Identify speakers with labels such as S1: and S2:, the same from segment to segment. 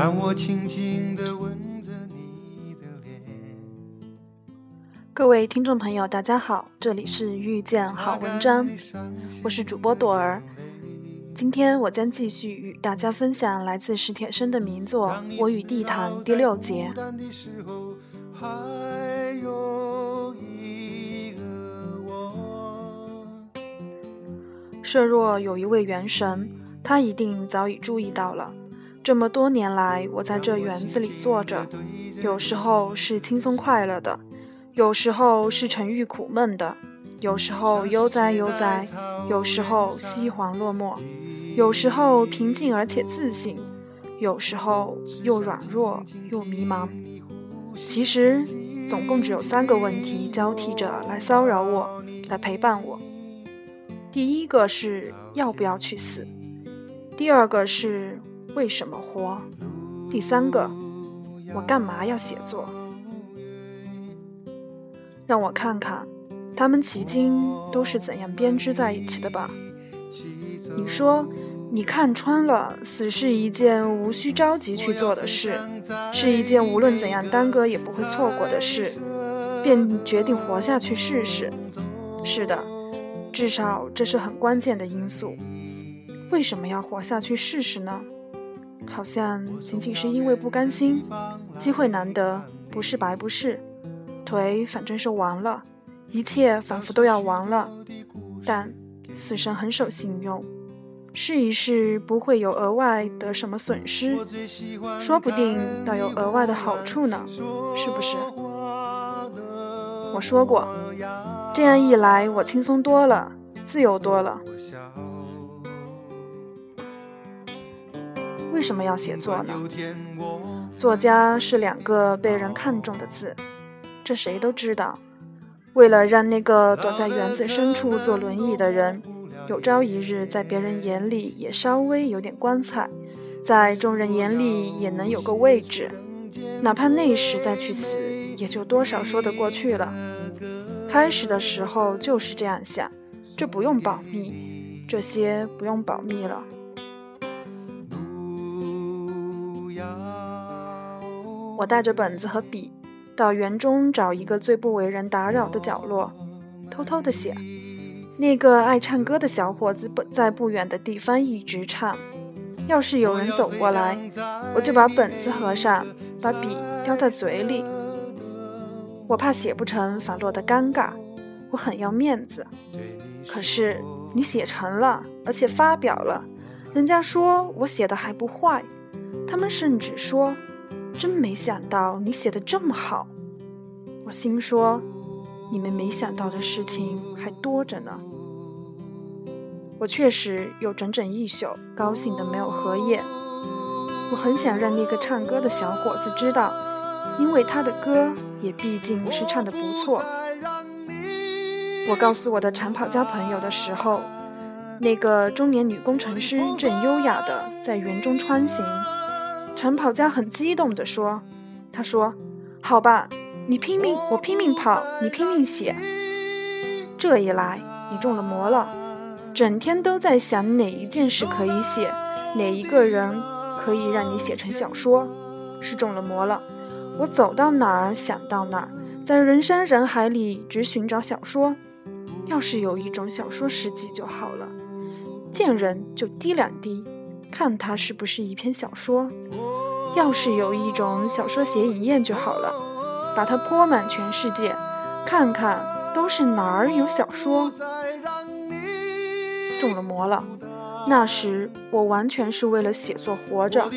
S1: 让我轻轻地吻着你的脸。
S2: 各位听众朋友，大家好，这里是遇见好文章，我是主播朵儿。今天我将继续与大家分享来自史铁生的名作《我与地坛》第六节。设若有一位元神，他一定早已注意到了。这么多年来，我在这园子里坐着，有时候是轻松快乐的，有时候是沉郁苦闷的，有时候悠哉悠哉，有时候西黄落寞，有时候平静而且自信，有时候又软弱又迷茫。其实，总共只有三个问题交替着来骚扰我，来陪伴我。第一个是要不要去死，第二个是。为什么活？第三个，我干嘛要写作？让我看看，他们迄今都是怎样编织在一起的吧。你说，你看穿了，死是一件无需着急去做的事，是一件无论怎样耽搁也不会错过的事，便决定活下去试试。是的，至少这是很关键的因素。为什么要活下去试试呢？好像仅仅是因为不甘心，机会难得，不是白不是，腿反正是完了，一切仿佛都要完了。但死神很守信用，试一试不会有额外的什么损失，说不定倒有额外的好处呢，是不是？我说过，这样一来我轻松多了，自由多了。为什么要写作呢？作家是两个被人看重的字，这谁都知道。为了让那个躲在园子深处坐轮椅的人，有朝一日在别人眼里也稍微有点光彩，在众人眼里也能有个位置，哪怕那时再去死，也就多少说得过去了。开始的时候就是这样想，这不用保密，这些不用保密了。我带着本子和笔，到园中找一个最不为人打扰的角落，偷偷的写。那个爱唱歌的小伙子不在不远的地方一直唱。要是有人走过来，我就把本子合上，把笔叼在嘴里。我怕写不成反落得尴尬，我很要面子。可是你写成了，而且发表了，人家说我写的还不坏，他们甚至说。真没想到你写的这么好，我心说，你们没想到的事情还多着呢。我确实有整整一宿高兴的没有合眼。我很想让那个唱歌的小伙子知道，因为他的歌也毕竟是唱的不错。我告诉我的长跑家朋友的时候，那个中年女工程师正优雅的在园中穿行。长跑家很激动地说：“他说，好吧，你拼命，我拼命跑，你拼命写。这一来，你中了魔了，整天都在想哪一件事可以写，哪一个人可以让你写成小说，是中了魔了。我走到哪儿想到哪儿，在人山人海里只寻找小说。要是有一种小说诗集就好了，见人就滴两滴。”看它是不是一篇小说，要是有一种小说写影验就好了，把它泼满全世界，看看都是哪儿有小说。中了魔了，那时我完全是为了写作活着。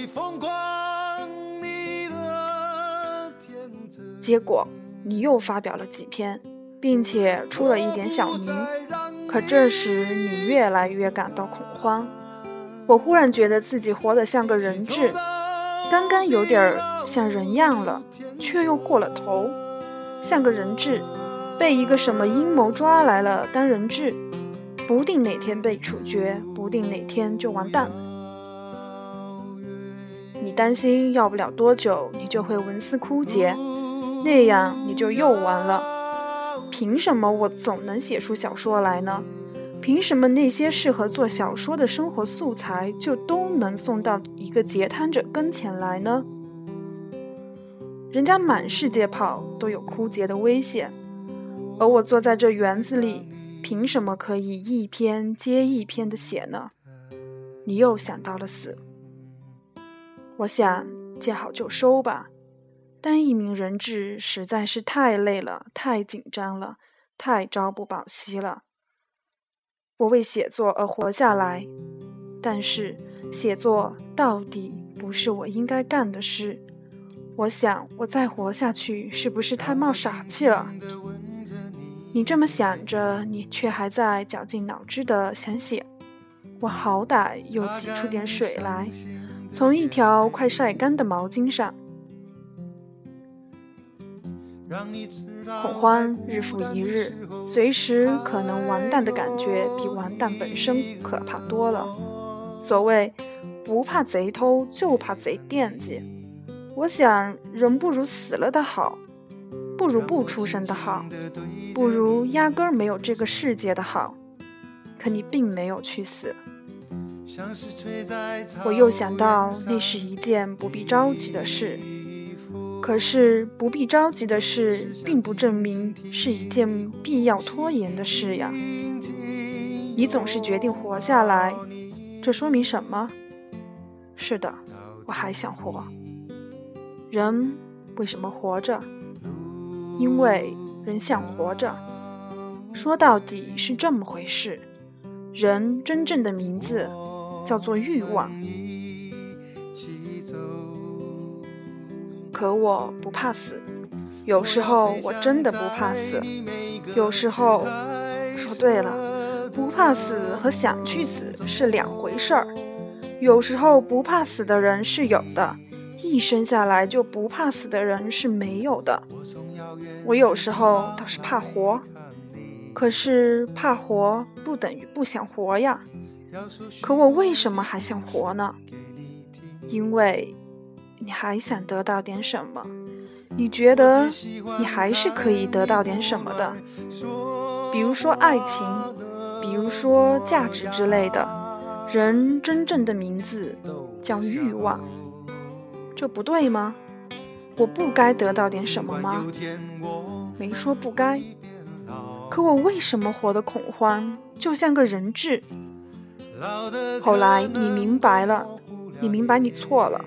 S2: 结果你又发表了几篇，并且出了一点小名，可这时你越来越感到恐慌。我忽然觉得自己活得像个人质，刚刚有点儿像人样了，却又过了头，像个人质，被一个什么阴谋抓来了当人质，不定哪天被处决，不定哪天就完蛋。你担心要不了多久，你就会文思枯竭，那样你就又完了。凭什么我总能写出小说来呢？凭什么那些适合做小说的生活素材就都能送到一个截瘫者跟前来呢？人家满世界跑都有枯竭的危险，而我坐在这园子里，凭什么可以一篇接一篇的写呢？你又想到了死，我想见好就收吧。当一名人质实在是太累了，太紧张了，太朝不保夕了。我为写作而活下来，但是写作到底不是我应该干的事。我想，我再活下去是不是太冒傻气了？你这么想着，你却还在绞尽脑汁的想写。我好歹又挤出点水来，从一条快晒干的毛巾上。恐慌日复一日，随时可能完蛋的感觉比完蛋本身可怕多了。所谓不怕贼偷，就怕贼惦记。我想，人不如死了的好，不如不出生的好，不如压根儿没有这个世界的好。可你并没有去死。我又想到，那是一件不必着急的事。可是不必着急的事，并不证明是一件必要拖延的事呀。你总是决定活下来，这说明什么？是的，我还想活。人为什么活着？因为人想活着。说到底是这么回事。人真正的名字叫做欲望。可我不怕死，有时候我真的不怕死。有时候，说对了，不怕死和想去死是两回事儿。有时候不怕死的人是有的，一生下来就不怕死的人是没有的。我有时候倒是怕活，可是怕活不等于不想活呀。可我为什么还想活呢？因为。你还想得到点什么？你觉得你还是可以得到点什么的，比如说爱情，比如说价值之类的。人真正的名字叫欲望，这不对吗？我不该得到点什么吗？没说不该。可我为什么活得恐慌，就像个人质？后来你明白了，你明白你错了。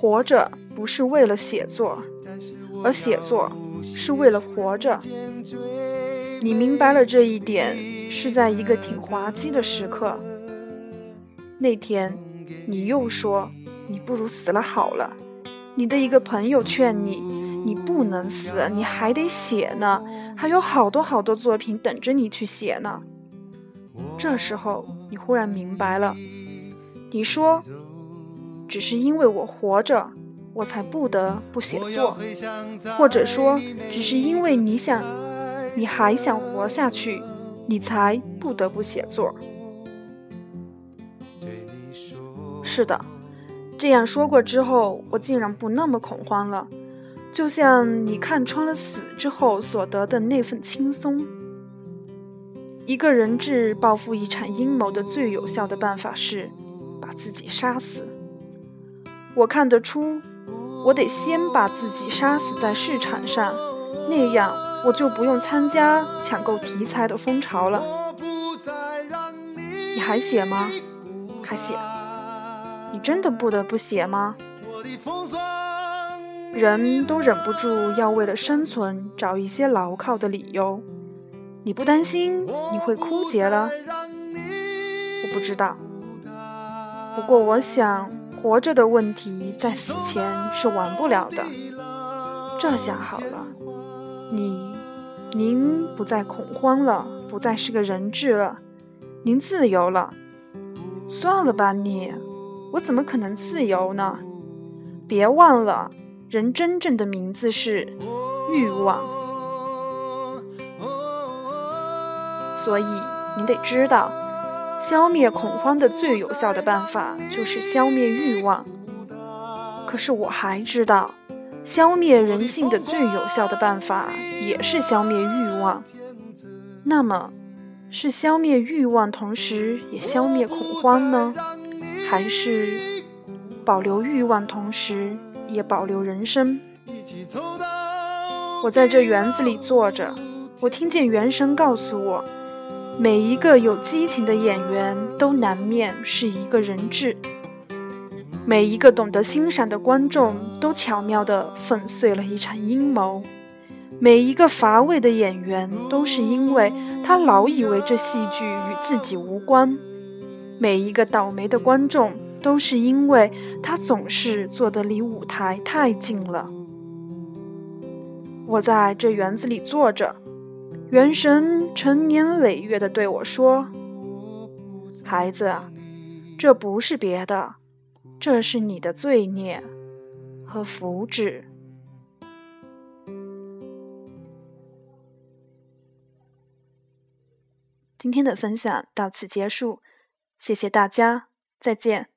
S2: 活着不是为了写作，而写作是为了活着。你明白了这一点，是在一个挺滑稽的时刻。那天，你又说你不如死了好了。你的一个朋友劝你，你不能死，你还得写呢，还有好多好多作品等着你去写呢。这时候，你忽然明白了，你说。只是因为我活着，我才不得不写作；或者说，只是因为你想，你还想活下去，你才不得不写作。是的，这样说过之后，我竟然不那么恐慌了，就像你看穿了死之后所得的那份轻松。一个人质报复一场阴谋的最有效的办法是把自己杀死。我看得出，我得先把自己杀死在市场上，那样我就不用参加抢购题材的风潮了。你还写吗？还写？你真的不得不写吗？人都忍不住要为了生存找一些牢靠的理由。你不担心你会枯竭了？我不知道。不过我想。活着的问题在死前是完不了的。这下好了，你，您不再恐慌了，不再是个人质了，您自由了。算了吧，你，我怎么可能自由呢？别忘了，人真正的名字是欲望。所以你得知道。消灭恐慌的最有效的办法就是消灭欲望。可是我还知道，消灭人性的最有效的办法也是消灭欲望。那么，是消灭欲望，同时也消灭恐慌呢？还是保留欲望，同时也保留人生？我在这园子里坐着，我听见元神告诉我，每一个有激情的演员都难免是一个人质，每一个懂得欣赏的观众都巧妙地粉碎了一场阴谋，每一个乏味的演员都是因为他老以为这戏剧与自己无关，每一个倒霉的观众都是因为他总是坐得离舞台太近了。我在这园子里坐着，元神成年累月的对我说：“孩子，这不是别的，这是你的罪孽和福祉。”今天的分享到此结束，谢谢大家，再见。